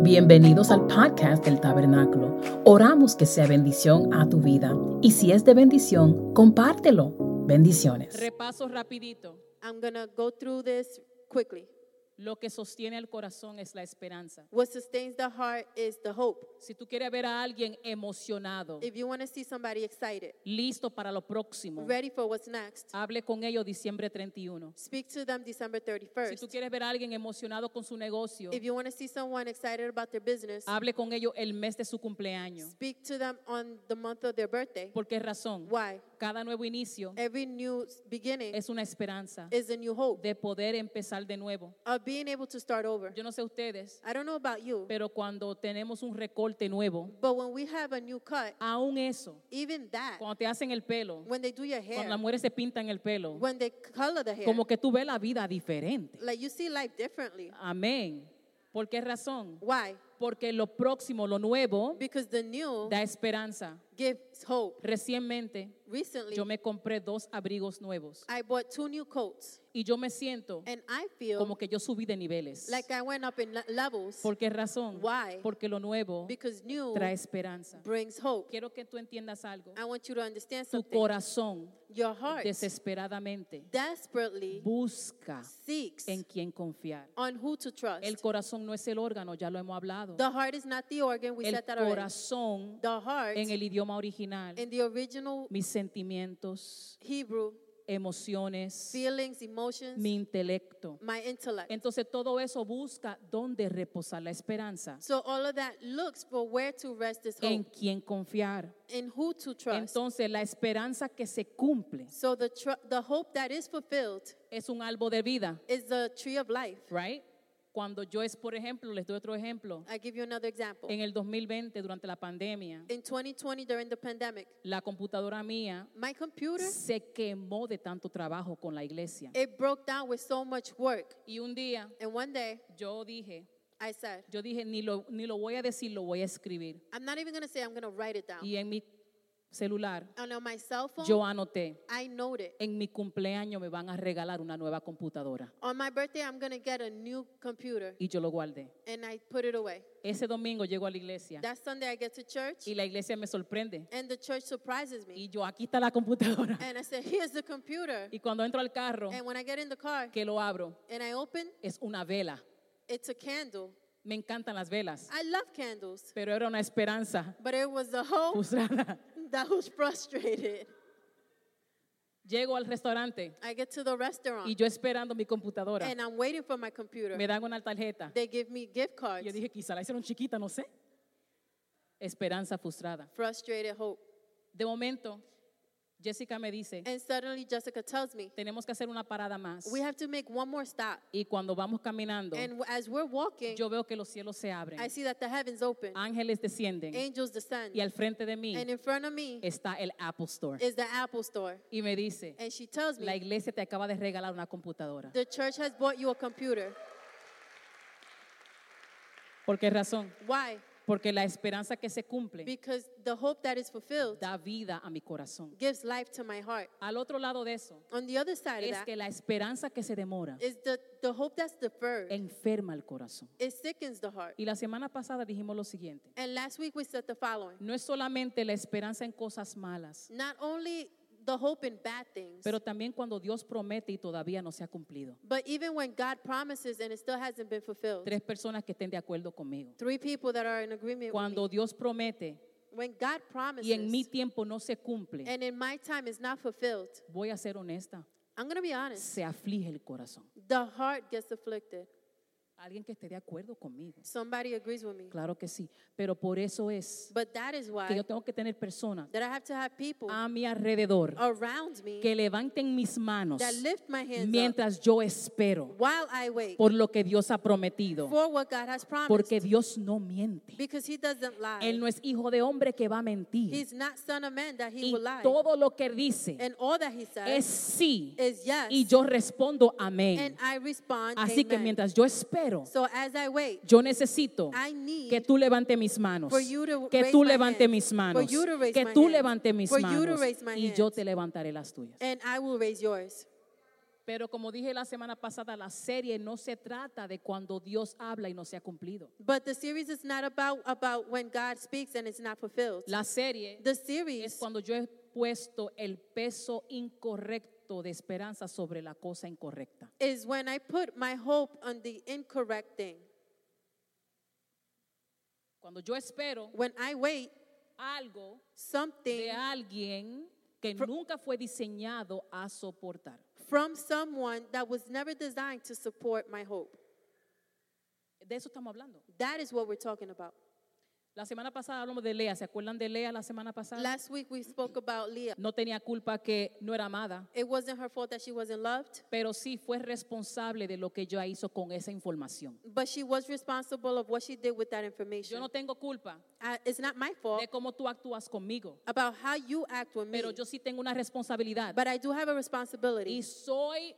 Bienvenidos al podcast del Tabernáculo. Oramos que sea bendición a tu vida y si es de bendición, compártelo. Bendiciones. Repaso rapidito. I'm to go through this quickly. Lo que sostiene el corazón es la esperanza. What sustains the heart is the hope. Si tú quieres ver a alguien emocionado, If you want to see somebody excited, listo para lo próximo, ready for what's next, hable con ellos diciembre 31. speak to them December Si 31st. tú quieres ver a alguien emocionado con su negocio, If you want to see someone excited about their business, hable con ellos el mes de su cumpleaños. speak to them on the month of their birthday. ¿Por qué razón? Why? Cada nuevo inicio Every new beginning es una esperanza is a new hope de poder empezar de nuevo. of being able to start over. Yo no sé ustedes, I don't know about you, pero cuando tenemos un recorte nuevo, but when we have a new cut, aún eso, even that, cuando te hacen el pelo, when they do your cuando hair, las mujeres se pintan el pelo, when they color the hair, como que tú ves la vida diferente. like you see life differently. Amén. ¿Por qué razón? Why? Porque lo próximo, lo nuevo, Because the new da esperanza. gives hope. Recientemente Recently, yo me compré dos abrigos nuevos I bought two new coats, y yo me siento and I feel como que yo subí de niveles. like I went up in le- levels ¿Por qué razón? Why? Porque lo nuevo because new trae esperanza. brings hope. Quiero que tú entiendas algo. I want you to understand Tu something. corazón Your heart desesperadamente desperately busca seeks en quién confiar. on who to trust. El corazón no es el órgano, ya lo hemos hablado. The heart is not the organ. We El said that corazón The heart en el idioma original, in the original mis sentimientos, Hebrew, emociones, feelings, emotions, mi intelecto. my intellect. Entonces todo eso busca dónde reposar la esperanza, So all of that looks for where to rest this en hope, quién confiar. in who to trust. Entonces la esperanza que se cumple So the the hope that is fulfilled es un árbol de vida, is the tree of life. right? Cuando yo es, por ejemplo, les doy otro ejemplo, I give you another example. en el 2020 durante la pandemia, In 2020, during the pandemic, la computadora mía my computer se quemó de tanto trabajo con la iglesia. it broke down with so much work. Y un día And one day, yo dije, I said, yo dije, ni lo, ni lo voy a decir, lo voy a escribir. I'm not even gonna say I'm gonna write it down. Y en mi celular And on my cell phone, yo anoté, I noted. en mi cumpleaños me van a regalar una nueva computadora. On my birthday, I'm gonna get a new computer, Y yo lo guardé. and I put it away. Ese domingo llego a la iglesia That Sunday, I get to church, y la iglesia me sorprende. and the church surprises me. Y yo, aquí está la computadora. And I said, Here's the computer. Y cuando entro al carro, And when I get in the car que lo abro, and I open, es una vela. it's a candle. Me encantan las velas, I love candles, pero era una esperanza but it was the hope frustrada. That was frustrated. Llego al restaurante I get to the restaurant, y yo esperando mi computadora. and I'm waiting for my computer. Me dan una tarjeta. They give me gift cards. Yo dije, quizá la hicieron chiquita, no sé. Esperanza frustrada. Frustrated hope. De momento, Jessica me dice, And suddenly Jessica tells me, tenemos que hacer una parada más. we have to make one more stop. Y cuando vamos caminando, And as we're walking, yo veo que los cielos se abren. I see that the heavens open, Ángeles descienden. angels descend, Y al frente de mí and in front of me está el Apple Store. is the Apple Store. Y me dice, And she tells la me, iglesia te acaba de regalar una computadora. the church has bought you a computer. ¿Por qué razón? Why? Porque la esperanza que se cumple Because the hope that is fulfilled da vida a mi corazón. gives life to my heart. Al otro lado de eso On the other side of es that que la esperanza que se demora is the, the hope that's deferred. enferma el corazón. It sickens the heart. Y la semana pasada dijimos lo siguiente. And last week we said the following. No es solamente la esperanza en cosas malas, Not only the hope in bad things, pero también cuando Dios promete y todavía no se ha cumplido. but even when God promises and it still hasn't been fulfilled. Tres personas que estén de acuerdo conmigo. Three people that are in agreement with Cuando me. Dios promete When God promises y en mi tiempo no se cumple, and in my time is not fulfilled, voy a ser honesta, I'm going to be honest. se aflige el corazón. The heart gets afflicted. Alguien que esté de acuerdo conmigo. Somebody agrees with me. Claro que sí, pero por eso es But that is que why yo tengo que tener personas that I have to have people a mi alrededor around me que levanten mis manos that lift my hands up mientras yo espero while I wait por lo que Dios ha prometido. for what God has promised. Porque Dios no miente. because he doesn't lie. Él no es hijo de hombre que va a mentir. He's not son of man that he Y will lie. todo lo que dice and all that he says es sí. is yes. Y yo respondo amén. and I respond Así que mientras yo espero, So as I wait, yo necesito I need que tú levante mis manos. Que tú levante hands, mis manos. Que tú levante mis manos. Y yo te levantaré las tuyas. and I will raise yours. Pero como dije la semana pasada, la serie no se trata de cuando Dios habla y no se ha cumplido. But the series is not about about when God speaks and it's not fulfilled. La serie The es series cuando yo he puesto el peso incorrecto de esperanza sobre la cosa incorrecta. is when I put my hope on the incorrect thing. Cuando yo espero When I wait algo something de alguien que nunca fue diseñado a soportar. from someone that was never designed to support my hope. De eso estamos hablando. That is what we're talking about. La semana pasada hablamos de Lea. ¿Se acuerdan de Lea la semana pasada? Last week we spoke about Leah. no tenía culpa que no era amada, It wasn't her fault that she wasn't loved, pero sí fue responsable de lo que ella hizo con esa información. but she was responsible of what she did with that Yo information. no tengo culpa Uh, it's not my fault de cómo tú actúas conmigo, about how you act with me, pero yo sí tengo una responsabilidad but I do have a responsibility, y soy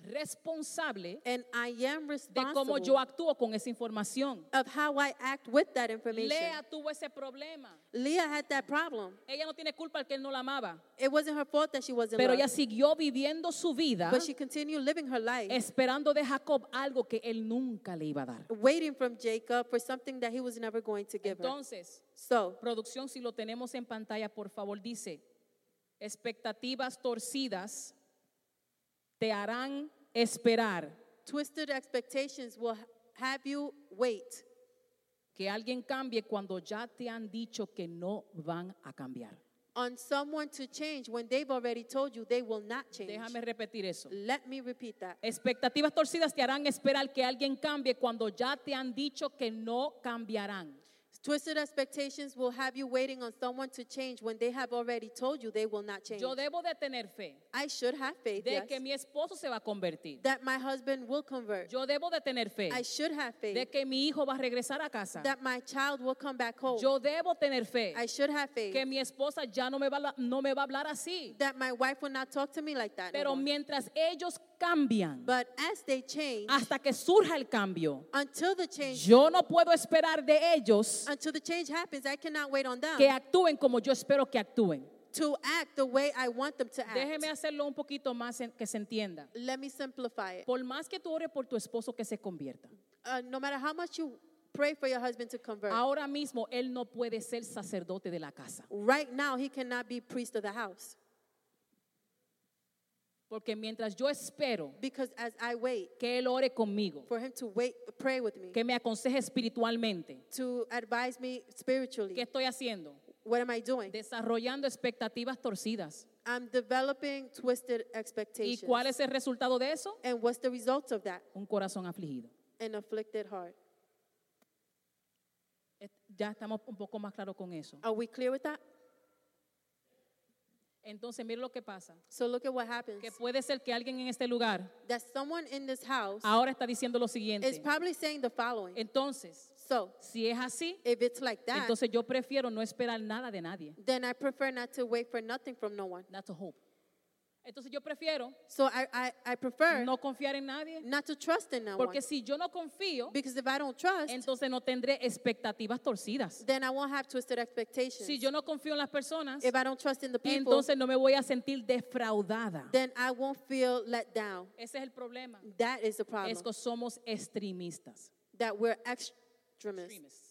responsable and I am de cómo responsible yo actúo con esa información. of how I act with that information. Lea tuvo ese problema. Leah had that problem. Ella no tiene culpa que él no la amaba, It wasn't her fault that she wasn't pero loved, ella siguió viviendo su vida but she continued living her life, esperando de Jacob algo que él nunca le iba a dar. waiting from Jacob for something that he was never going to give her. Entonces, So, producción, si lo tenemos en pantalla, por favor, dice, expectativas torcidas te harán esperar twisted expectations will ha- have you wait que alguien cambie cuando ya te han dicho que no van a cambiar. on someone to change when they've already told you they will not change. Déjame repetir eso. Let me repeat that. Expectativas torcidas te harán esperar que alguien cambie cuando ya te han dicho que no cambiarán. Twisted expectations will have you waiting on someone to change when they have already told you they will not change. Yo debo de tener fe I should have faith de yes, que mi esposo se va a convertir. that my husband will convert. Yo debo de tener fe I should have de faith que mi hijo va a regresar a casa. that my child will come back home. Yo debo tener fe I should have faith que mi esposa ya no me va, no me va a hablar así. that my wife will not talk to me like that. Pero more. mientras ellos cambian, But as they change, hasta que surja el cambio, until the change, yo no puedo esperar de ellos until the change happens, I cannot wait on them que actúen como yo espero que actúen. to act the way I want them to act. Déjeme hacerlo un poquito más en- que se entienda. Let me simplify it. Por más que tú ores por tu esposo que se convierta, Uh, no matter how much you pray for your husband to convert, ahora mismo él no puede ser sacerdote de la casa. right now he cannot be priest of the house Porque mientras yo espero because as I wait que él ore conmigo, for him to wait, pray with me, que me aconseje espiritualmente, to advise me spiritually, ¿qué estoy haciendo? what am I doing? Desarrollando expectativas torcidas. I'm developing twisted ¿Y expectations. cuál es el resultado de eso? And what's the result of that? Un corazón afligido. An afflicted heart. Ya estamos un poco más claros con eso. Are we clear with that? Entonces, mire lo que pasa. So look at what happens. Que puede ser que alguien en este lugar That someone in this house ahora está diciendo lo is siguiente. probably saying the following. Entonces, So si es así, if it's like that, entonces yo prefiero no esperar nada de nadie. then I prefer not to wait for nothing from no one. That's a hope. Entonces yo prefiero So I, I, I prefer no confiar en nadie. not to trust in no Porque si yo no confío, Because if I don't trust, entonces no tendré expectativas torcidas. then I won't have twisted expectations. Si yo no confío en las personas, if I don't trust in the people, entonces no me voy a sentir defraudada. then I won't feel let down. Ese es el problema. That is the problem. Es que somos extremistas. that we're extremists. Extremis.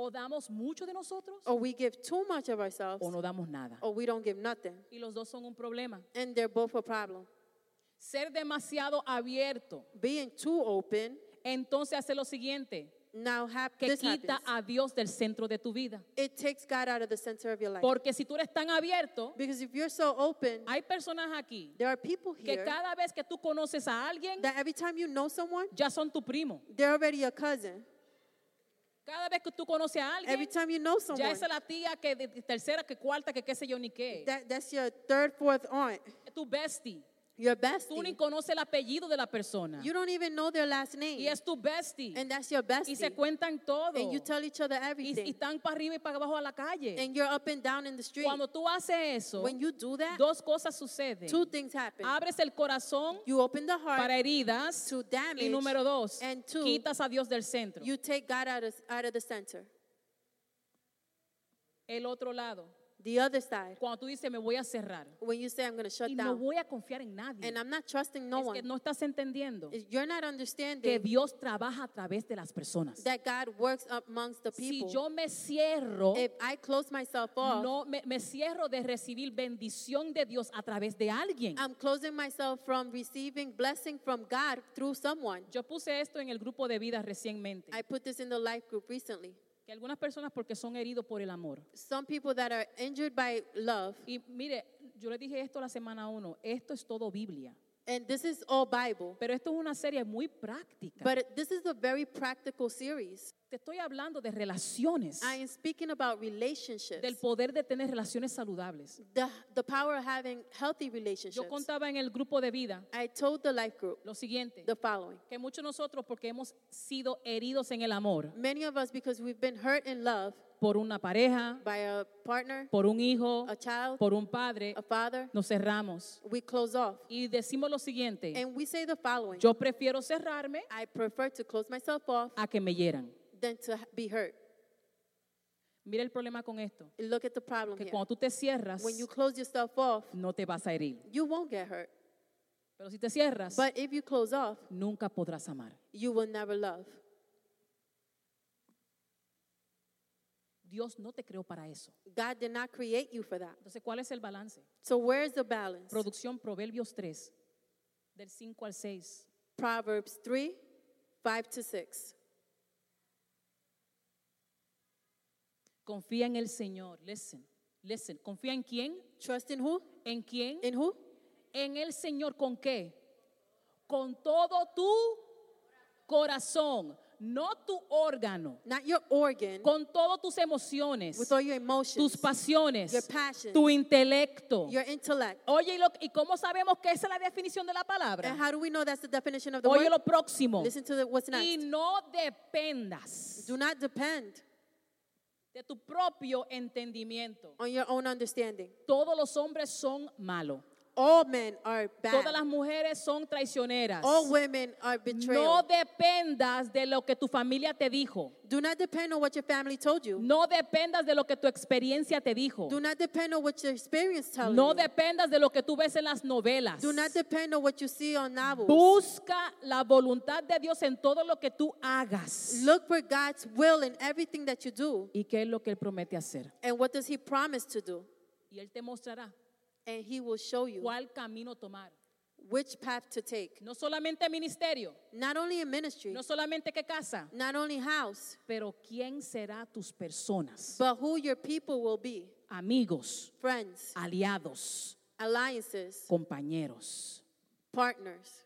O damos mucho de nosotros Or we give too much of ourselves, o no damos nada. or we don't give nothing. Y los dos son un problema. And they're both a problem. Ser demasiado abierto, Being too open entonces hace lo siguiente, now hap- que this quita happens. a Dios del centro de tu vida. It takes God out of the center of your life. Porque si tú eres tan abierto, Because if you're so open, hay personas aquí there are people que here cada vez que tú conoces a alguien, that every time you know someone, ya son tu primo. they're already a cousin. Cada vez que tú conoces a Every alguien, time you know ya someone, esa es la tía que de de tercera, que cuarta, que qué sé yo ni qué. that, that's your third, fourth aunt, Es tu bestie. Your Tú ni bestie. conoces el apellido de la persona. You don't even know their last name. Y es tu bestie. And that's your Y se bestie. cuentan todo. And you tell each other Y, y everything. están para arriba y para abajo a la calle. And you're up and down in the street. Cuando tú haces eso, When you do that, dos cosas suceden. two things happen. Abres el corazón You open the heart para heridas. to damage. Y número dos, and two, quitas a Dios del centro. You take God out of, out of the center. El otro lado, The other side, Cuando tú dices, me voy a cerrar when you say, I'm going to shut y no down, voy a confiar en nadie. and I'm not trusting no es que one, no estás entendiendo you're not que understanding Dios trabaja a través de las personas. that God works amongst the Si people. yo me cierro, If I close myself off, no me, me cierro de recibir bendición de Dios a través de alguien. I'm closing myself from receiving blessing from God through someone. Yo puse esto en el grupo de vida recientemente. I put this in the life group recently. Que algunas personas porque son heridos por el amor. Some people that are injured by love, Y mire, yo le dije esto la semana uno, esto es todo Biblia. And this is all Bible, Pero esto es una serie muy práctica. but this is a very practical series. Te estoy hablando de relaciones, I am speaking about relationships, del poder de tener relaciones saludables. the, the power of having healthy Yo relationships. contaba en el grupo de vida I told the life group lo siguiente, the following. que muchos de nosotros porque hemos sido heridos en el amor Many of us, because we've been hurt in love por una pareja, by a partner, por un hijo, a child, por un padre, a father, nos cerramos we close off. y decimos lo siguiente, And we say the following yo prefiero cerrarme I prefer to close myself off a que me hieran. than to be hurt. Mira el problema con esto, Look at the problem que here. cuando tú te cierras When you close yourself off, no te vas a herir, you won't get hurt. pero si te cierras But if you close off, nunca podrás amar. you will never love. Dios no te creó para eso. God did not create you for that. Entonces, ¿cuál es el balance? So where's the balance? Producción Proverbios 3, del 5 al 6. Proverbs 3, 5 to 6. Confía en el Señor. Listen, listen. ¿Confía en quién? Trust in who? ¿En quién? In who? En el Señor, ¿con qué? Con todo tu corazón, no tu órgano. Not your organ, Con todas tus emociones, with all your emotions, tus pasiones, your passions, tu intelecto. your intellect. Oye, ¿y, lo- ¿y cómo sabemos que esa es la definición de la And palabra? how do we know that's the definition of the Oye word? lo próximo. Listen to the, what's Y next. no dependas Do not depend de tu propio entendimiento. on your own understanding. Todos los hombres son malos. All men are Todas bad. las mujeres son traicioneras. All women are No betrayal. dependas de lo que tu familia te dijo. Do not depend on what your family told you. No dependas de lo que tu experiencia te dijo. Do not depend on what your experience tells No you. dependas de lo que tú ves en las novelas. Do not depend on what you see on novels. Busca la voluntad de Dios en todo lo que tú hagas. Look for God's will in everything that you do. ¿Y qué es lo que Él promete hacer? And what does He promise to do? Y Él te mostrará And He will show you cuál camino tomar. which path to take. No solamente ministerio, Not only in ministry, no solamente qué casa, not only house, pero quién será tus personas, but who your people will be amigos, friends, aliados, alliances, compañeros. partners.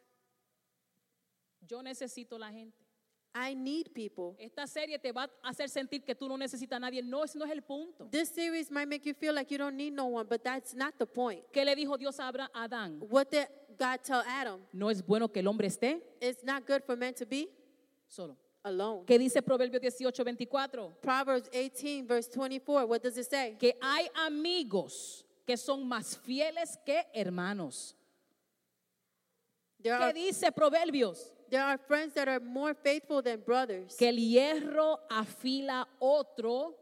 Yo necesito la gente. I need people. Esta serie te va a hacer sentir que tú no necesitas a nadie. No, ese no es el punto. This series might make you feel like you don't need no one, but that's not the point. ¿Qué le dijo Dios a Abra- a Adán? What did God tell Adam? No es bueno que el hombre esté It's not good for men to be solo. alone. ¿Qué dice Proverbios 18, 24? Proverbs 18, verse 24, what does it say? Que hay amigos que son más fieles que hermanos. There ¿Qué are, dice Proverbios? There are friends that are more faithful than brothers. Que el hierro afila otro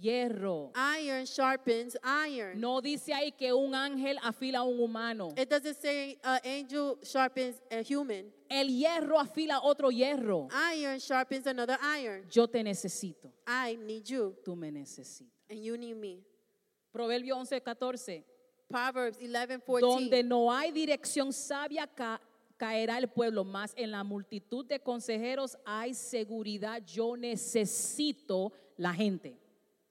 hierro. Iron sharpens iron. No dice ahí que un ángel afila a un humano. It doesn't say an angel sharpens a human. El hierro afila otro hierro. Iron sharpens another iron. Yo te necesito. I need you, Tú me necesitas. and you need me. Proverbio 11, 14. Proverbs 11, 14. Donde no hay dirección sabia caerá el pueblo, más en la multitud de consejeros hay seguridad. Yo necesito la gente.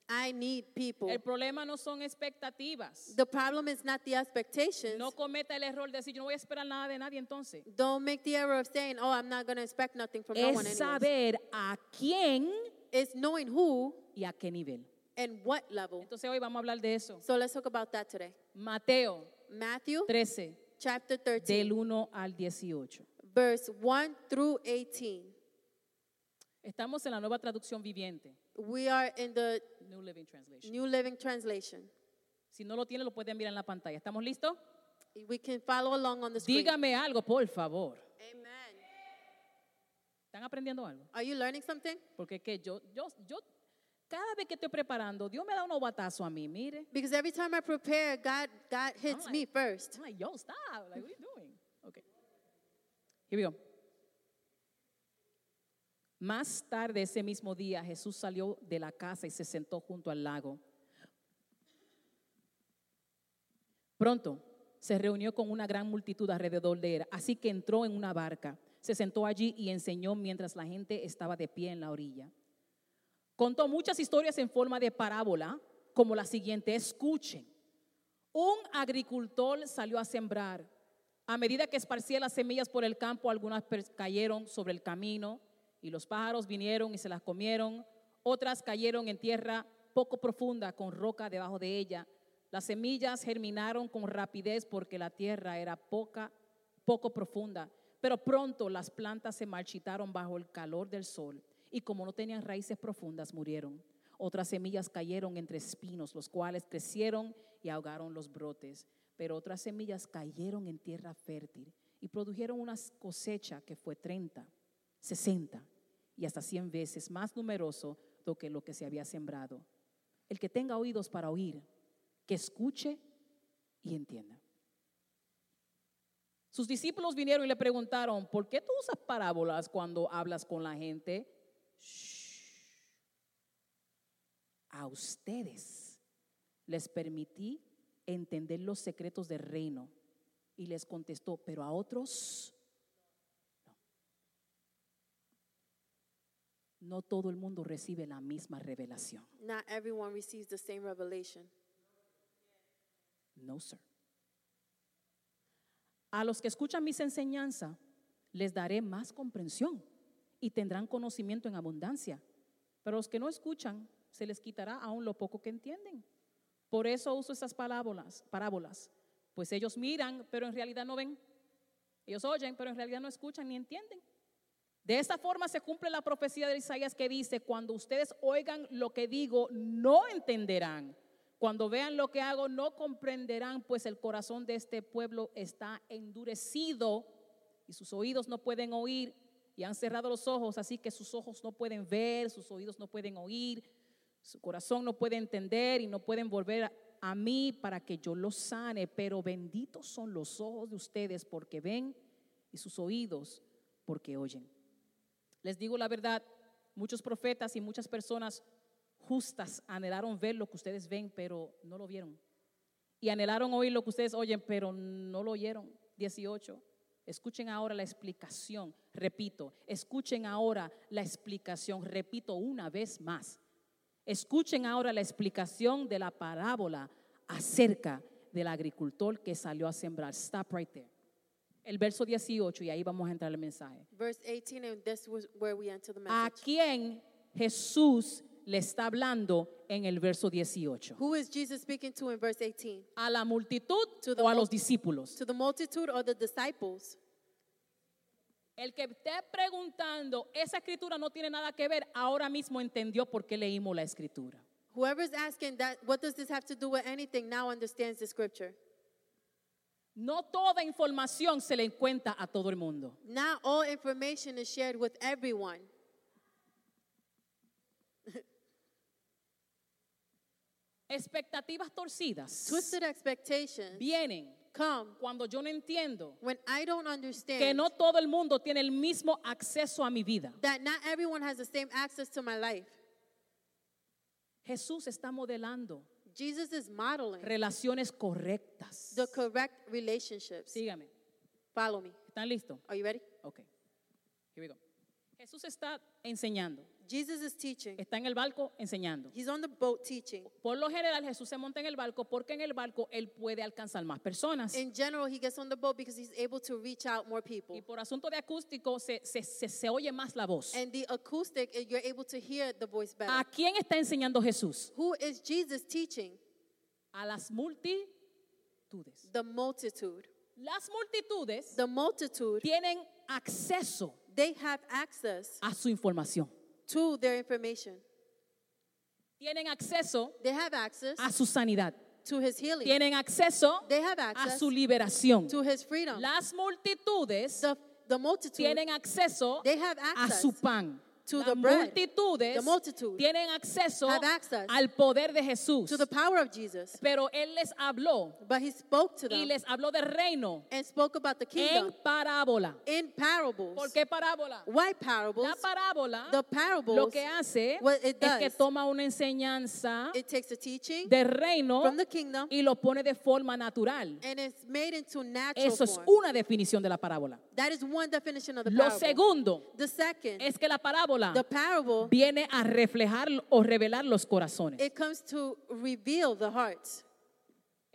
I need people. El problema no son expectativas. The problem is not the expectations. No cometa el error de decir, yo no voy a esperar nada de nadie entonces. Don't make the error of saying, oh, I'm not going to expect nothing from no one Es saber a quién It's knowing who y a qué nivel. and what level. Entonces hoy vamos a hablar de eso. So let's talk about that today. Mateo Matthew 13, chapter 13, del 1 al 18. verse 1 through 18. Estamos en la nueva traducción viviente, We are in the New Living Translation. New Living Translation. Si no lo tiene, lo pueden mirar en la pantalla. ¿Estamos listos? We can follow along on the screen. Dígame algo, por favor. Amen. ¿Están aprendiendo algo? Are you learning something? Porque que yo, yo, yo, Cada vez que estoy preparando, Dios me da unos batazos a mí, mire. Because every time I prepare, God, God hits like- me first. I'm like, yo, stop. Like, what are you doing? Okay. Here we go. Más tarde ese mismo día, Jesús salió de la casa y se sentó junto al lago. Pronto se reunió con una gran multitud alrededor de él, así que entró en una barca, se sentó allí y enseñó mientras la gente estaba de pie en la orilla. Contó muchas historias en forma de parábola, como la siguiente, escuchen. Un agricultor salió a sembrar. A medida que esparcía las semillas por el campo, algunas cayeron sobre el camino y los pájaros vinieron y se las comieron. Otras cayeron en tierra poco profunda con roca debajo de ella. Las semillas germinaron con rapidez porque la tierra era poca, poco profunda. Pero pronto las plantas se marchitaron bajo el calor del sol y como no tenían raíces profundas murieron. Otras semillas cayeron entre espinos, los cuales crecieron y ahogaron los brotes. Pero otras semillas cayeron en tierra fértil y produjeron una cosecha que fue 30, 60 y hasta 100 veces más numeroso do que lo que se había sembrado. El que tenga oídos para oír, que escuche y entienda. Sus discípulos vinieron y le preguntaron, ¿por qué tú usas parábolas cuando hablas con la gente? Shh. A ustedes les permití entender los secretos del reino. Y les contestó, pero a otros no. No todo el mundo recibe la misma revelación. Not everyone receives the same revelation. No, sir. A los que escuchan mis enseñanzas, les daré más comprensión y tendrán conocimiento en abundancia. Pero los que no escuchan, se les quitará aún lo poco que entienden. Por eso uso estas parábolas, parábolas, pues ellos miran, pero en realidad no ven. Ellos oyen, pero en realidad no escuchan ni entienden. De esta forma se cumple la profecía de Isaías que dice, cuando ustedes oigan lo que digo, no entenderán. Cuando vean lo que hago, no comprenderán, pues el corazón de este pueblo está endurecido y sus oídos no pueden oír y han cerrado los ojos, así que sus ojos no pueden ver, sus oídos no pueden oír, su corazón no puede entender y no pueden volver a, mí para que yo los sane. Pero benditos son los ojos de ustedes porque ven y sus oídos porque oyen. Les digo la verdad, muchos profetas y muchas personas justas anhelaron ver lo que ustedes ven, pero no lo vieron. Y anhelaron oír lo que ustedes oyen, pero no lo oyeron. 18. Escuchen ahora la explicación. Repito, escuchen ahora la explicación. Repito una vez más. Escuchen ahora la explicación de la parábola acerca del agricultor que salió a sembrar. Stop right there. El verso 18 y ahí vamos a entrar al mensaje. Verse 18, and this was where we enter the ¿A message. quién Jesús le está hablando en el verso 18? Who is Jesus speaking to in verse 18? ¿A la multitud To the o a mul- los discípulos? To the multitude or the disciples? El que esté preguntando, esa escritura no tiene nada que ver, ahora mismo entendió por qué leímos la escritura. Whoever's asking that, what does this have to do with anything, now understands the scripture. No toda información se le cuenta a todo el mundo. Not all information is shared with everyone. Expectativas torcidas Twisted expectations vienen come cuando yo no entiendo when I don't que understand no todo el mundo tiene el mismo acceso a mi vida. that not everyone has the same access to my life. Jesús está modelando Jesus is modeling relaciones correctas. the correct relationships. Sígame. Follow me. ¿Están listos? Are you ready? Ok. Here we go. Jesús está enseñando. Jesus is teaching. Está en el barco enseñando. He's on the boat teaching. Por lo general Jesús se monta en el barco porque en el barco él puede alcanzar más personas. In general, he gets on the boat because he's able to reach out more people. Y por asunto de acústico se, se, se, se oye más la voz. And the acoustic, eh, you're able to hear the voice better. ¿A quién está enseñando Jesús? Who is Jesus teaching? A las multitudes. The multitude. Las multitudes The multitude, tienen acceso they have access a su información. to their information. Tienen acceso They have access a su sanidad. to his healing. Tienen acceso They have a access su liberación. to his freedom. Las multitudes The, the multitude, tienen acceso they have a access su pan. To the bread, multitudes the multitude, tienen acceso have access al poder de Jesús. to the power of Jesus. Pero Él les habló But he spoke to y them les habló del reino and spoke about the kingdom en parábola. in parables. ¿Por qué parábola? Why parables? La parábola The parables, lo que hace what it es que toma una enseñanza it takes a teaching del reino from the kingdom y lo pone de forma natural. and it's made into natural Eso es form. una definición de la parábola. That is one definition of the Lo segundo the second, es que la parábola the parable, viene a reflejar o revelar los corazones. it comes to reveal the hearts.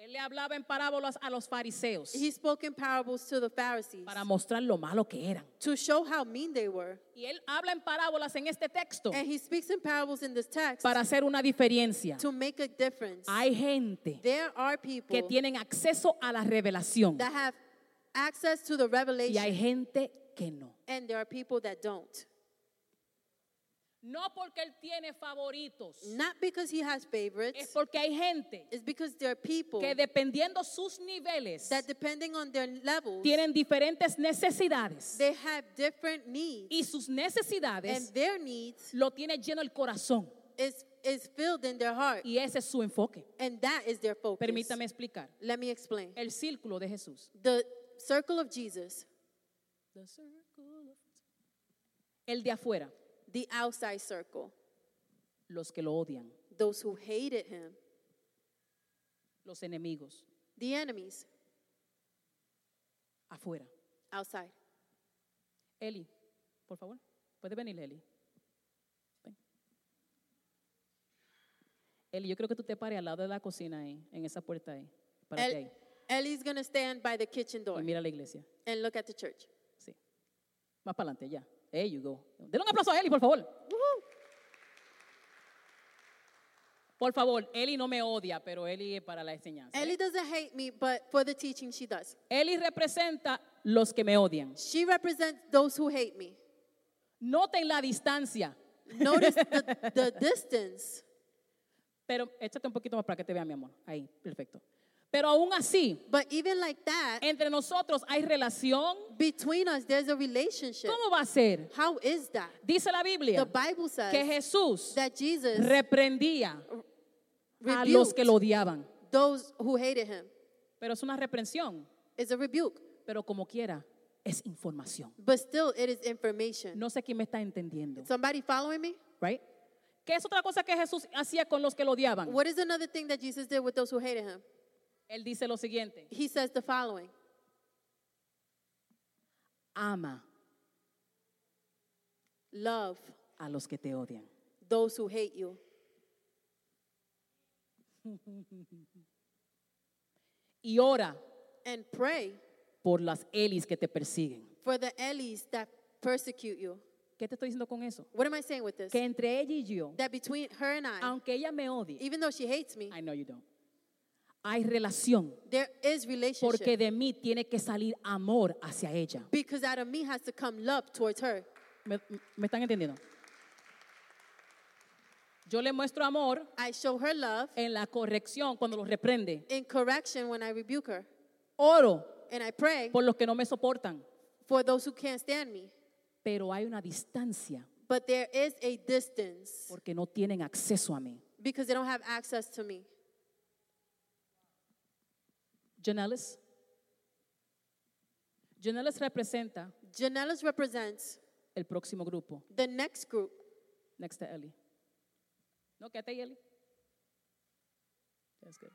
Él le hablaba en parábolas a los fariseos He spoke in parables to the Pharisees para mostrar lo malo que eran. to show how mean they were. Y él habla en parábolas en este texto And he speaks in parables in this text para hacer una diferencia. to make a difference. Hay gente there are people que tienen acceso a la revelación that have access to the y hay revelation, gente que no. and there are people that don't. No porque él tiene favoritos, Not because he has es favorites, porque hay gente it's because there are people que dependiendo sus niveles that, depending on their levels, tienen diferentes necesidades they have different needs, y sus and necesidades their needs lo tiene lleno el corazón is, is filled in their heart, y ese es su enfoque. and that is their focus. Permítame explicar. Let me explain. El círculo de Jesús. The circle of Jesus, El de afuera, the outside circle, los que lo odian, those who hated him, los enemigos, the enemies, afuera. outside. Eli, por favor, puede venir Eli. Ven. Eli, yo creo que tú te pares al lado de la cocina ahí, en esa puerta ahí. Para El- ahí. Ellie's going to stand by the kitchen door Y mira la iglesia. and look at the church. Sí. Más para adelante, ya. There you go. Denle un aplauso a Eli, por favor. Por favor, Eli no me odia, pero Eli es para la enseñanza. Ellie doesn't hate me, but for the teaching, she does. Eli representa los que me odian. She represents those who hate me. Noten la distancia, Notice the, the distance. pero échate un poquito más para que te vea, mi amor. Ahí, perfecto. Pero aún así, But even like that, entre nosotros hay relación. between us, there's a relationship. ¿Cómo va a ser? How is that? Dice la The Biblia Bible says que Jesús that Jesus reprendía a los que lo odiaban. those who hated him. Pero es una reprensión, It's a rebuke. pero como quiera, es información. But still, it is information. No sé quién me está entendiendo, Somebody following me? right? ¿Qué es otra cosa que Jesús hacía con los que lo odiaban? What is another thing that Jesus did with those who hated him? Él dice lo siguiente: He says the following ama Love a los que te odian. those who hate you. Y ora And pray por las Elis que te persiguen. for the Ellies that persecute you. ¿Qué te estoy diciendo con eso? What am I saying with this? Que entre ella y yo, That between her and I, aunque ella me odie, even though she hates me, I know you don't, hay relación. there is relationship. Porque de mí tiene que salir amor hacia ella. because out of me has to come love towards her. ¿Me, me están entendiendo? Yo le muestro amor I show her love en la corrección cuando los reprende. in correction when I rebuke her. Oro And I pray por los que no me soportan. for those who can't stand me. Pero hay una distancia But there is a distance porque no tienen acceso a mí. because they don't have access to me. Janelis. Janelis representa Janellis represents el próximo grupo. the next group. Next to Ellie. No, quédate ahí, Ellie. That's good.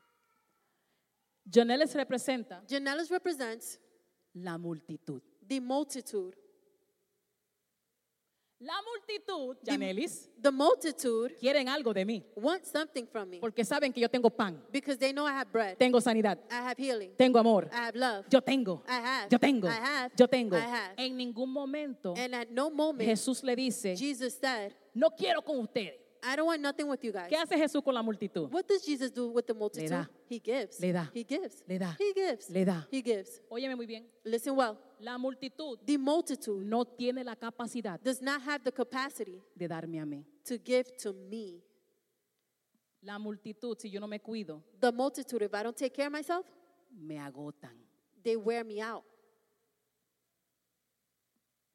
Representa Janellis represents la multitud. the multitude. La multitud, Janelis, The multitude quieren algo de mí. wants something from me. Porque saben que yo tengo pan, because they know I have bread, tengo sanidad, I have healing, tengo amor, I have love, yo tengo, I have, yo tengo, I have, yo tengo. I have. En ningún momento And at no moment, Jesús le dice, Jesus said, no quiero con ustedes. I don't want nothing with you guys. ¿Qué hace Jesús con la multitud? What does Jesus do with the multitude? da. He gives. Le da. He gives. Le da. He gives. Le da. He gives. Óyeme muy bien, Listen well. la multitud The multitude no tiene la capacidad does not have the capacity de darme a mí. to give to me. La multitud, si yo no me cuido, The multitude, if I don't take care of myself, me agotan. they wear me out.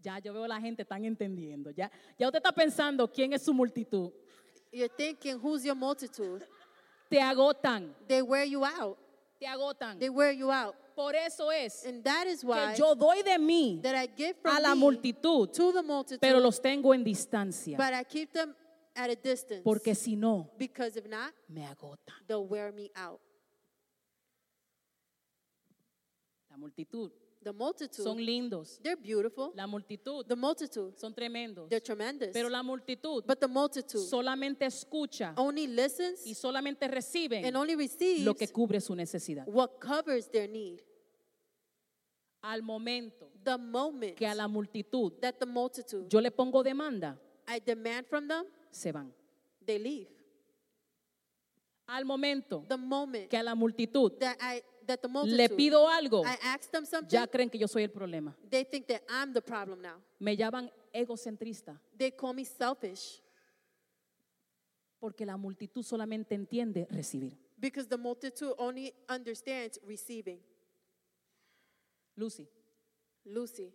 Ya yo veo a la gente están entendiendo. Ya, ya usted está pensando quién es su multitud. You're thinking, who's your multitude? Te agotan, They wear you out. te agotan. They wear you out. Por eso es And that is que why yo doy de mí that I give from a la multitud, to the multitude, pero los tengo en distancia. but I keep them at a distance. Porque si no, because if not, me agotan. they'll wear me out. La multitud The multitude, son lindos. they're beautiful. La multitud The multitude, son tremendos. they're tremendous. Pero la multitud but the multitude solamente escucha only listens y solamente reciben and only receives lo que cubre su necesidad. what covers their need. Al momento The moment que a la multitud that the multitude, yo le pongo demanda, I demand from them, se van. they leave. Al momento The moment que a la multitud that I that the le multitude, pido algo, I ask them something, ya creen que yo soy el problema. they think that I'm the problem now. Me llaman egocentrista They call me selfish porque la multitud solamente entiende recibir. because the multitude only understands receiving. Lucy, Lucy,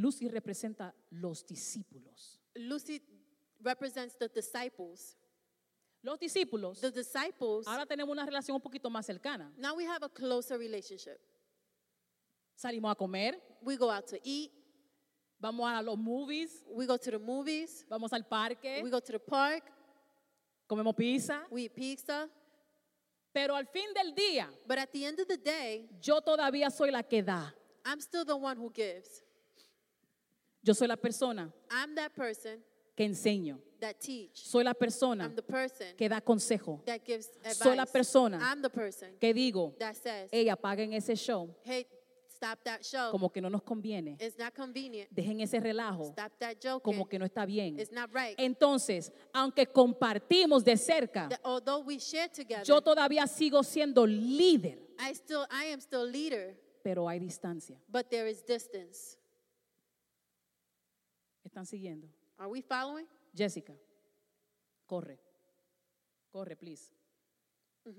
Lucy representa los discípulos. Lucy represents the disciples. Los discípulos, The disciples, ahora tenemos una relación un poquito más cercana. now we have a closer relationship. Salimos a comer, We go out to eat, vamos a los movies, we go to the movies, vamos al parque, we go to the park, comemos pizza, we eat pizza. pero al fin del día But at the end of the day, yo todavía soy la que da. I'm still the one who gives. Yo soy la persona I'm that person que enseño. that teach. Soy la persona I'm the person que da consejo. that gives advice. Soy la persona I'm the person Que digo, that says, apaguen ese show, hey, stop that show. como que no nos conviene. It's not convenient. Dejen ese relajo, Stop that joking. como que no está bien. It's not right. Entonces, aunque compartimos de cerca, although we share together, yo todavía sigo siendo líder, I still I am still leader, pero hay distancia. but there is distance. ¿Están siguiendo? Are we following? Jessica, corre. Corre, please. No.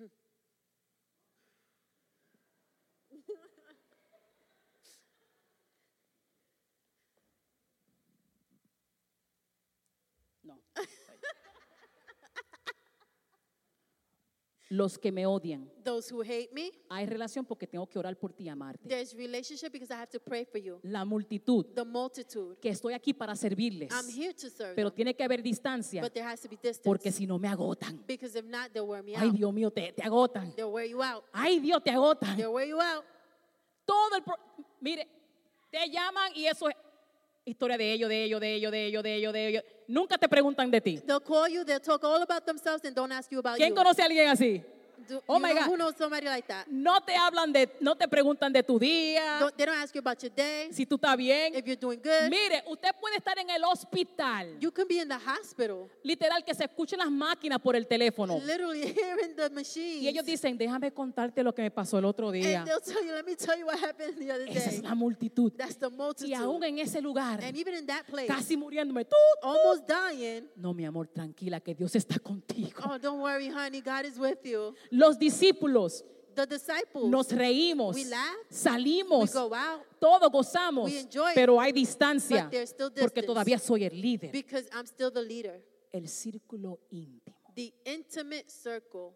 Los que me odian. Those who hate me, Hay relación porque tengo que orar por ti y amarte. there's relationship because I have to pray for you. La multitud The multitude. que estoy aquí para servirles. I'm here to serve Pero them, tiene que haber distancia but there has to be distance. porque si no me agotan. because if not, they'll wear me Ay, out. Dios mío, te, te agotan. They'll wear you out. Ay, Dios, te agotan. They'll wear you out. Todo el... pro- Mire, te llaman y eso es historia de ellos, de ellos, de ellos, de ellos, de ellos, de ellos. Nunca te preguntan de ti. They'll call you, they'll talk all about themselves and don't ask you about ¿Quién you. conoce a alguien así? Do, Oh you my know, God. Who knows somebody like that? No te hablan de, no te preguntan de tu día, Don't, they don't ask you about your day, si tú estás bien. if you're doing good. Mire, usted puede estar en el hospital, You can be in the hospital, literal, que se escuchen las máquinas por el teléfono. literally hearing the machines. Y ellos dicen, déjame contarte lo que me pasó el otro día. and they'll tell you, let me tell you what happened the other Esa es day. la multitud. That's the Y multitude. aún en ese lugar, and even in that place, casi muriéndome, tú, almost dying, No, mi amor, tranquila, que Dios está contigo. oh, don't worry, honey, God is with you. Los discípulos The disciples, nos reímos, We laugh. we salimos, go out todo gozamos, We enjoy, pero hay distancia but still porque distance. todavía soy el líder. because I'm still the leader. El círculo íntimo The intimate circle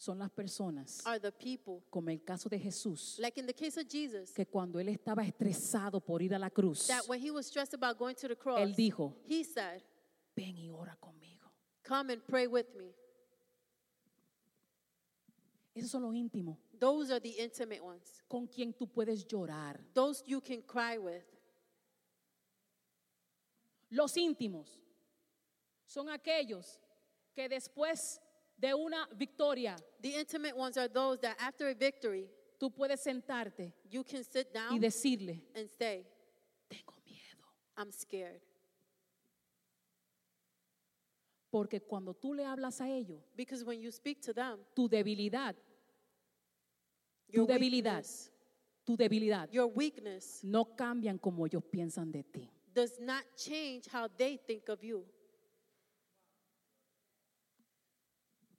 son las personas, are the people, como el caso de Jesús, like in the case of Jesus, que cuando él estaba estresado por ir a la cruz, that when he was stressed about going to the cross, él dijo, he said, ven y ora conmigo. Come and pray with me. Esos son los íntimos, Those are the intimate ones. con quien tú puedes llorar. Those you can cry with. Los íntimos son aquellos que después de una victoria The intimate ones are those that after a victory, tú puedes sentarte you can sit y down decirle, and say, tengo miedo. I'm scared. Porque cuando tú le hablas a ellos, Because when you speak to them, tu debilidad, tu debilidad, tu debilidad, your weakness no cambian como ellos piensan de ti. does not change how they think of you.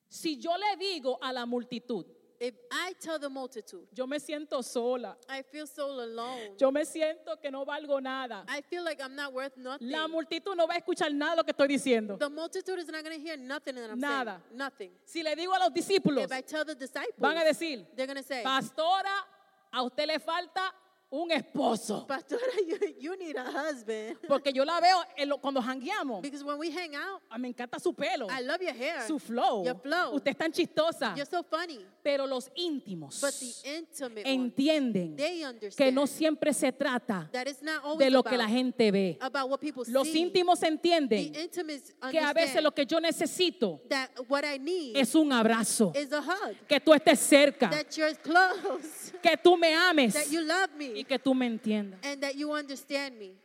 Si yo le digo a la multitud, If I tell the multitude, yo me siento sola, I feel so alone. yo me siento que no valgo nada, I feel like I'm not worth nothing. la multitud no va a escuchar nada de lo que estoy diciendo. The multitude is not going to hear nothing that I'm Nada. saying. Nothing. Si le digo a los discípulos, If I tell the disciples, van a decir, they're going to say, pastora, a usted le falta un esposo. Pastora, you, you need a husband. Porque yo la veo en lo- cuando jangueamos. because when we hang out, Ah, Me encanta su pelo, I love your hair, su flow. your flow. Usted es tan chistosa. You're so funny. Pero los íntimos But the intimate ones, entienden they que understand no siempre se trata that it's not always de lo about, que la gente ve. about what people Los see. íntimos the entienden intimates que a veces understand lo que yo necesito that what I need es un abrazo, is a hug, que tú estés cerca, that you're close, que tú me ames that you love y que tú me entiendas. and that you understand me.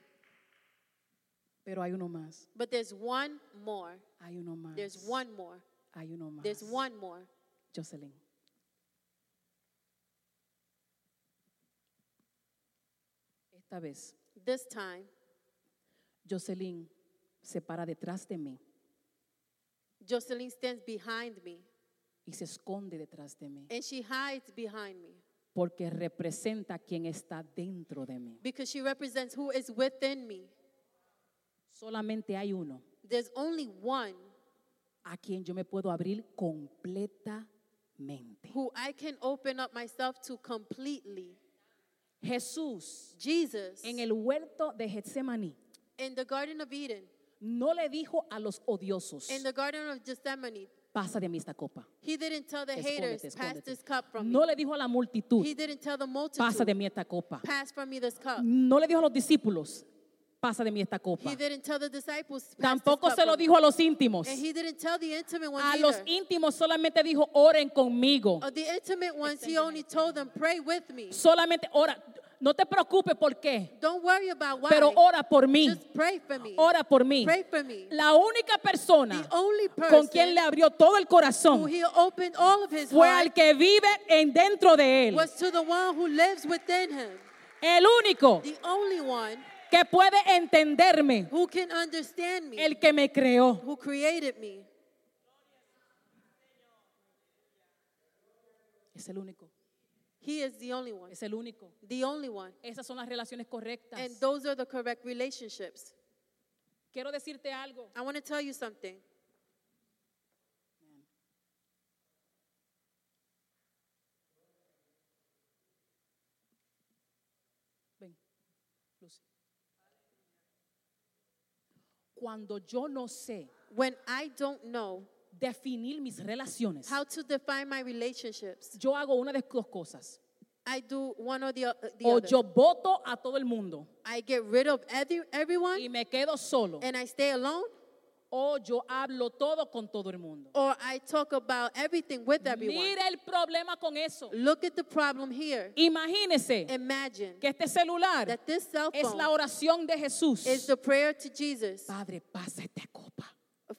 Pero hay uno más, But there's one more. hay uno más, There's one more. hay uno más. There's one more. Jocelyn. Esta vez, This time, Jocelyn se para detrás de mí Jocelyn stands behind me y se esconde detrás de mí and she hides behind me porque representa quien está dentro de mí. because she represents who is within me. Solamente hay uno There's only one a quien yo me puedo abrir completamente. who I can open up myself to completely. Jesús Jesus, en el huerto de Getsemaní in the Garden of Eden, no le dijo a los odiosos, in the Garden of Gethsemane, pasa de mí esta copa. he didn't tell the Escóndete, haters, pass escóndete. this cup from No me. le dijo a la multitud, He didn't tell the pasa de multitude, mí esta copa. pass from me this cup. No le dijo a los discípulos, pasa de mí esta copa. He didn't tell the disciples, pass this Tampoco cup se lo from me. dijo a los íntimos. And he didn't tell the intimate ones A los either. íntimos solamente dijo, oren conmigo. Of the intimate ones, he only told them, pray with me. Solamente ora. No te preocupes por qué, Don't worry about why. pero ora por mí. Just pray for me. Ora por mí. Pray for me. La única persona con quien le abrió todo el who corazón he opened all of his fue al que vive en dentro de él. was to the one who lives within him. El único The only one que puede entenderme, who can understand me, el que me creó. who created me. Es el único. He is the only one. Es el único. The only one. Esas son las relaciones correctas. And those are the correct relationships. Quiero decirte algo. I want to tell you something. Ven, Lucy. Cuando yo no sé When I don't know definir mis relaciones, how to define my relationships, yo hago una de dos cosas. I do one or the, the O other. yo voto a todo el mundo I get rid of every, y everyone me quedo solo. and I stay alone, O yo hablo todo con todo el mundo. or I talk about everything with everyone. Mire el problema con eso. Look at the problem here. Imagínese Imagine que este celular that this cell es la phone oración de Jesús. is the prayer to Jesus. Padre, pasa copa.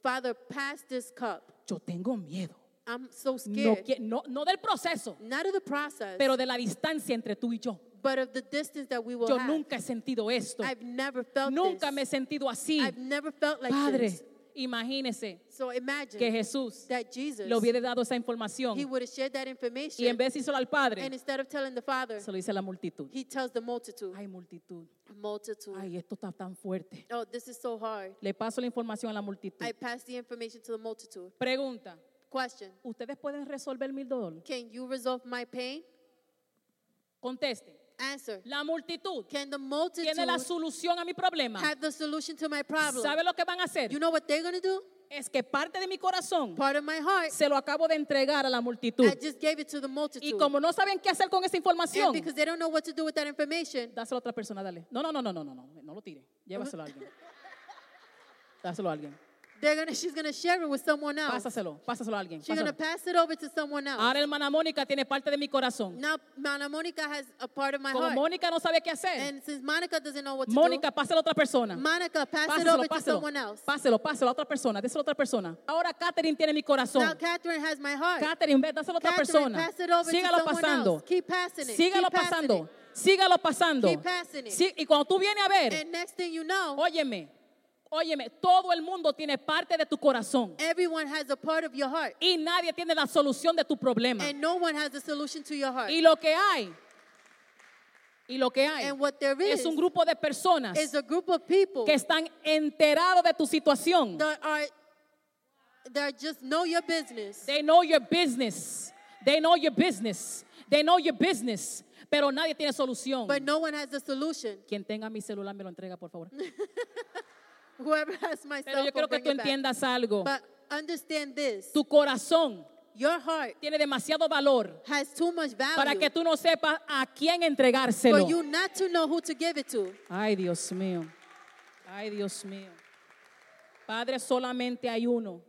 Father, pass this cup. Yo tengo miedo. I'm so No, scared. qui- no, no del proceso, Not of the process, pero de la distancia entre tú y yo. but of the distance that we will Yo have. nunca he sentido esto. I've never felt Nunca this. me he sentido así. I've never felt like Padre, this. Imagínese So imagine que Jesús that Jesus, le hubiera dado esa información he would have shared that information, y en vez de decirlo al and Padre, instead of telling the Father, se lo dice a la multitud. he tells the multitude. Ay, multitud. Multitude. Ay, esto está tan fuerte. Oh, this is so hard. Le paso la información a la multitud. I pass the information to the multitude. Pregunta, Question ¿ustedes pueden resolver mil dólares? Can you resolve my pain? Contesten. Answer. La multitud Can the multitude tiene la solución a mi problema. have the solution to my problem? ¿Sabe lo que van a hacer? You know what they're going to do? Es que parte de mi corazón Part of my heart, se lo acabo de entregar a la multitud. I just gave it to the multitude. Y como no saben qué hacer con esa and información, because they don't know what to do with that information, dáselo a otra persona, dale. No, no, no, no, no, no, no, no lo tire. Llévaselo a alguien. Dáselo a alguien. They're gonna, she's going to share it with someone else. Pásaselo, pásaselo a alguien. She's going to pásalo. pass it over to someone else. Ahora hermana Mónica tiene parte de mi corazón. now, Mana Monica has a part of my Como heart. Mónica no sabe qué hacer, and since Monica doesn't know what to Mónica, páselo a otra persona. do, Monica, pass it Páselo, over to someone else. A otra persona. Déselo a otra persona. Ahora Catherine tiene mi corazón. Now, Catherine has my heart. Catherine, ve, dáselo a otra Catherine, persona. pass it over Sígalo to someone pasando. else. Keep passing it. Sígalo Keep passing it. sígalo pasando. Keep passing it. Sí, y cuando tú vienes a ver, And next thing you know, óyeme, óyeme, todo el mundo tiene parte de tu corazón everyone has a part of your heart. y nadie tiene la solución de tu problema. And no one has a solution to your heart. Y lo que hay, y lo que hay And what there is es un grupo de personas is a group of people que están enterados de tu situación. that are that just know your business. They know your business. They know your business. They know your business. Pero nadie tiene solución. But no one has a solution. Quien tenga mi celular me lo entrega, por favor. Whoever has my Pero cell yo phone, que bring tú it back. entiendas algo. But understand this. Tu corazón Your heart tiene demasiado valor has too much value para que tú no sepas a quién for entregárselo. you not to know who to give it to. Ay, Dios mío. Ay, Dios mío. Padre, solamente hay uno.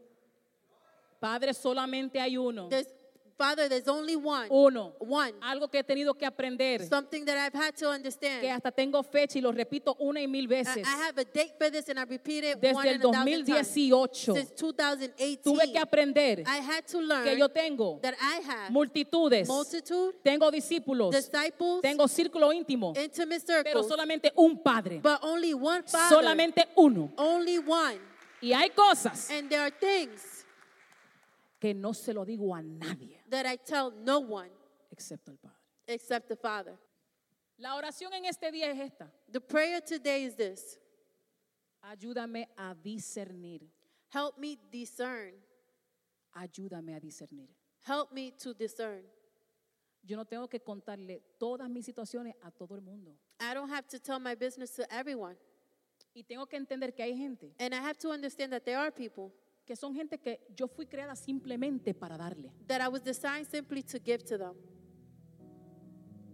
Padre, solamente hay uno. There's Father, there's only one. Uno. One. Algo que he tenido que aprender. Something that I've had to understand. Que hasta tengo fecha y lo repito una y mil I, veces. I have a date for this and I repeat it one Desde el thousand times. 2018 Since 2018, tuve que aprender I had to learn que yo tengo that I have multitudes, multitude, tengo discípulos, disciples, tengo círculo íntimo, intimate pero circles, solamente un padre, but only one Father. solamente uno. only one. Y hay cosas And there are things que no se lo digo a nadie, that I tell no one excepto al Padre. except the Father. La oración en este día es esta. The prayer today is this Ayúdame a discernir. Help me discern. Ayúdame a discernir. Help me to discern. Yo no tengo que contarle todas mis situaciones a todo el mundo. I don't have to tell my business to everyone. Y tengo que entender que hay gente And I have to understand that there are people que son gente que yo fui creada simplemente para darle. that I was designed simply to give to them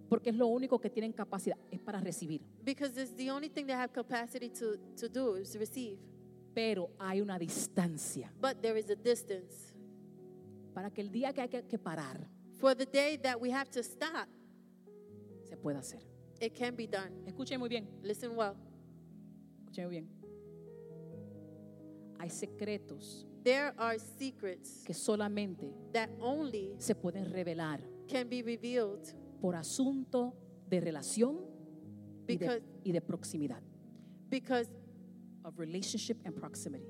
Porque es lo único que tienen capacidad, es para recibir. because it's the only thing they have capacity to, to do is receive. Pero hay una distancia But there is a distance. para que el día que hay que, que parar For the day that we have to stop, se pueda hacer. it can be done. Escuchen muy bien, Listen well. escuchen muy bien. Hay secretos There are secrets que solamente that only se pueden revelar can be revealed por asunto de relación y de, y de proximidad. because Of relationship and proximity.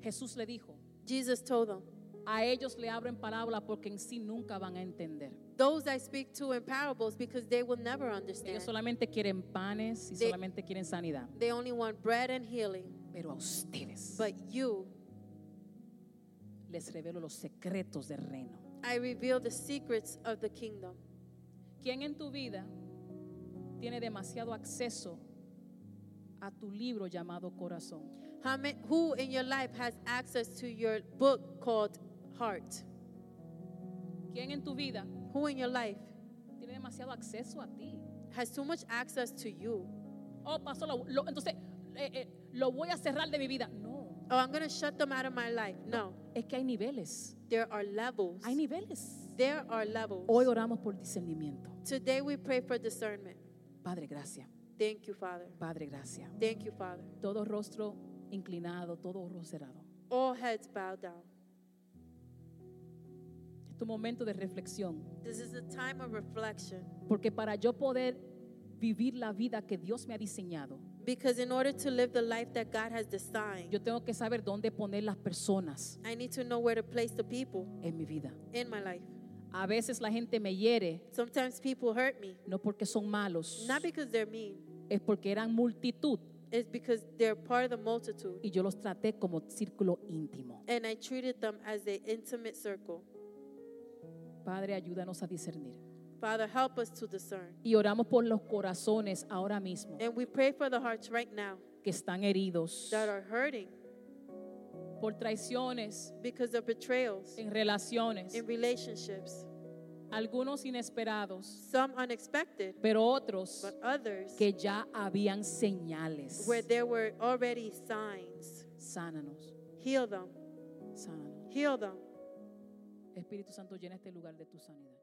Jesús le dijo, Jesus told them, a ellos le abren parábola porque en sí nunca van a entender. Those I speak to in parables because they will never understand. Ellos solamente quieren panes y They- solamente quieren sanidad. They only want bread and healing. Pero a ustedes But you, les revelo los secretos del reino. I reveal the secrets of the kingdom. ¿Quién en tu vida tiene demasiado acceso a tu libro llamado corazón? How many, who in your life has access to your book called Heart? ¿Quién en tu vida Who in your life tiene demasiado acceso a ti? has too much access to you? Oh, pastor, lo- lo- entonces eh, eh, lo voy a cerrar de mi vida. No, Oh, I'm going to shut them out of my life. No, es que hay niveles. there are levels. Hay niveles. There are levels. Hoy oramos por discernimiento. Today we pray for discernment. Padre, gracias. Thank you, Father. Padre, gracias. Thank you, Father. Todo rostro inclinado, todo rostro cerrado. All heads bow down. Tu momento de reflexión. This is a time of reflection Porque para yo poder vivir la vida que Dios me ha diseñado, because in order to live the life that God has designed, yo tengo que saber dónde poner las personas I need to know where to place the people en mi vida. in my life. A veces la gente me hiere, Sometimes people hurt me, no porque son malos, not because they're mean, es porque eran multitud it's because they're part of the multitude. y yo los traté como círculo íntimo. And I treated them as an intimate circle. Padre, ayúdanos a discernir. Father, help us to discern. Y oramos por los corazones ahora mismo And we pray for the hearts right now que están heridos that are hurting por traiciones because of betrayals en relaciones, in relationships, algunos inesperados, some unexpected, pero otros but others que ya habían señales. where there were already signs. Sánanos, Heal them. sánanos. Heal them. Espíritu Santo, llena este lugar de tu sanidad.